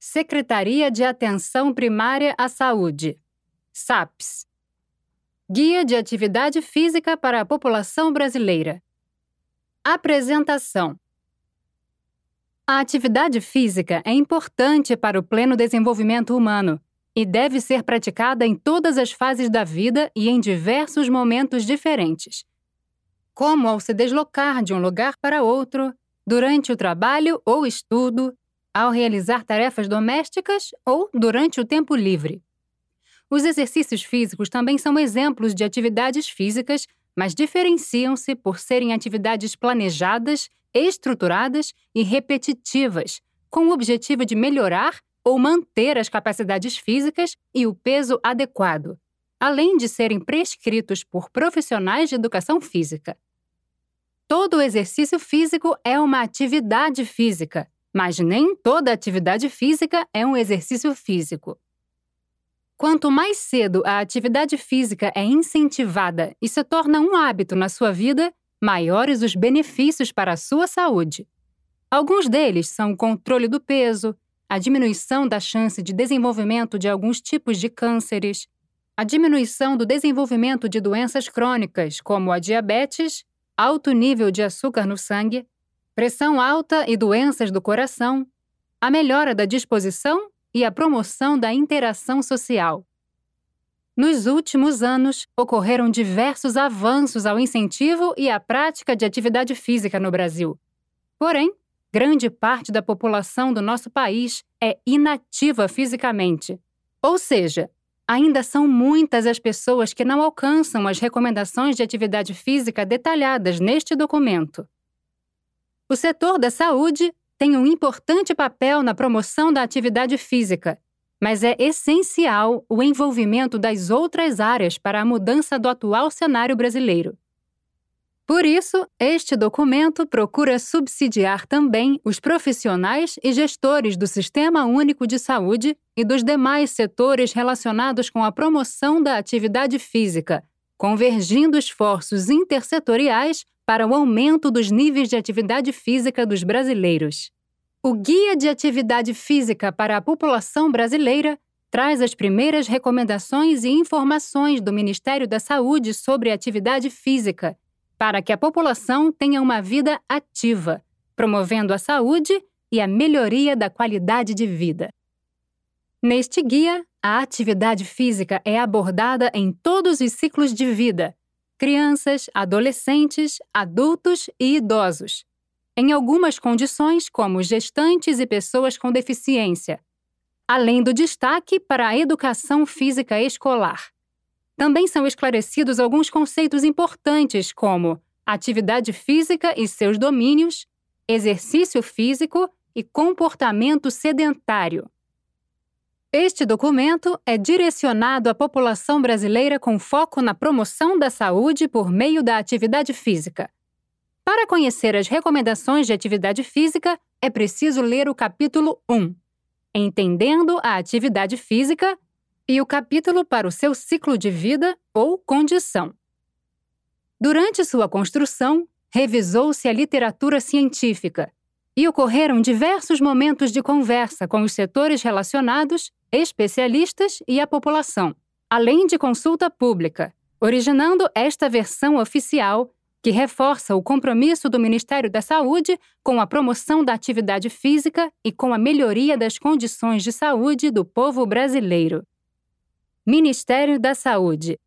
Secretaria de Atenção Primária à Saúde, SAPS. Guia de Atividade Física para a População Brasileira. Apresentação. A atividade física é importante para o pleno desenvolvimento humano e deve ser praticada em todas as fases da vida e em diversos momentos diferentes, como ao se deslocar de um lugar para outro, durante o trabalho ou estudo, ao realizar tarefas domésticas ou durante o tempo livre. Os exercícios físicos também são exemplos de atividades físicas, mas diferenciam-se por serem atividades planejadas, estruturadas e repetitivas, com o objetivo de melhorar ou manter as capacidades físicas e o peso adequado, além de serem prescritos por profissionais de educação física. Todo exercício físico é uma atividade física, mas nem toda atividade física é um exercício físico. Quanto mais cedo a atividade física é incentivada e se torna um hábito na sua vida, maiores os benefícios para a sua saúde. Alguns deles são o controle do peso, a diminuição da chance de desenvolvimento de alguns tipos de cânceres, a diminuição do desenvolvimento de doenças crônicas, como a diabetes, alto nível de açúcar no sangue, pressão alta e doenças do coração, a melhora da disposição e a promoção da interação social. Nos últimos anos, ocorreram diversos avanços ao incentivo e à prática de atividade física no Brasil. Porém, grande parte da população do nosso país é inativa fisicamente. Ou seja, ainda são muitas as pessoas que não alcançam as recomendações de atividade física detalhadas neste documento. O setor da saúde tem um importante papel na promoção da atividade física, mas é essencial o envolvimento das outras áreas para a mudança do atual cenário brasileiro. Por isso, este documento procura subsidiar também os profissionais e gestores do Sistema Único de Saúde e dos demais setores relacionados com a promoção da atividade física, convergindo esforços intersetoriais para o aumento dos níveis de atividade física dos brasileiros. O Guia de Atividade Física para a População Brasileira traz as primeiras recomendações e informações do Ministério da Saúde sobre atividade física, para que a população tenha uma vida ativa, promovendo a saúde e a melhoria da qualidade de vida. Neste guia, a atividade física é abordada em todos os ciclos de vida, crianças, adolescentes, adultos e idosos, em algumas condições, como gestantes e pessoas com deficiência, além do destaque para a educação física escolar. Também são esclarecidos alguns conceitos importantes, como atividade física e seus domínios, exercício físico e comportamento sedentário. Este documento é direcionado à população brasileira com foco na promoção da saúde por meio da atividade física. Para conhecer as recomendações de atividade física, é preciso ler o capítulo 1, Entendendo a Atividade Física, e o capítulo para o seu ciclo de vida ou condição. Durante sua construção, revisou-se a literatura científica e ocorreram diversos momentos de conversa com os setores relacionados especialistas e a população, além de consulta pública, originando esta versão oficial que reforça o compromisso do Ministério da Saúde com a promoção da atividade física e com a melhoria das condições de saúde do povo brasileiro. Ministério da Saúde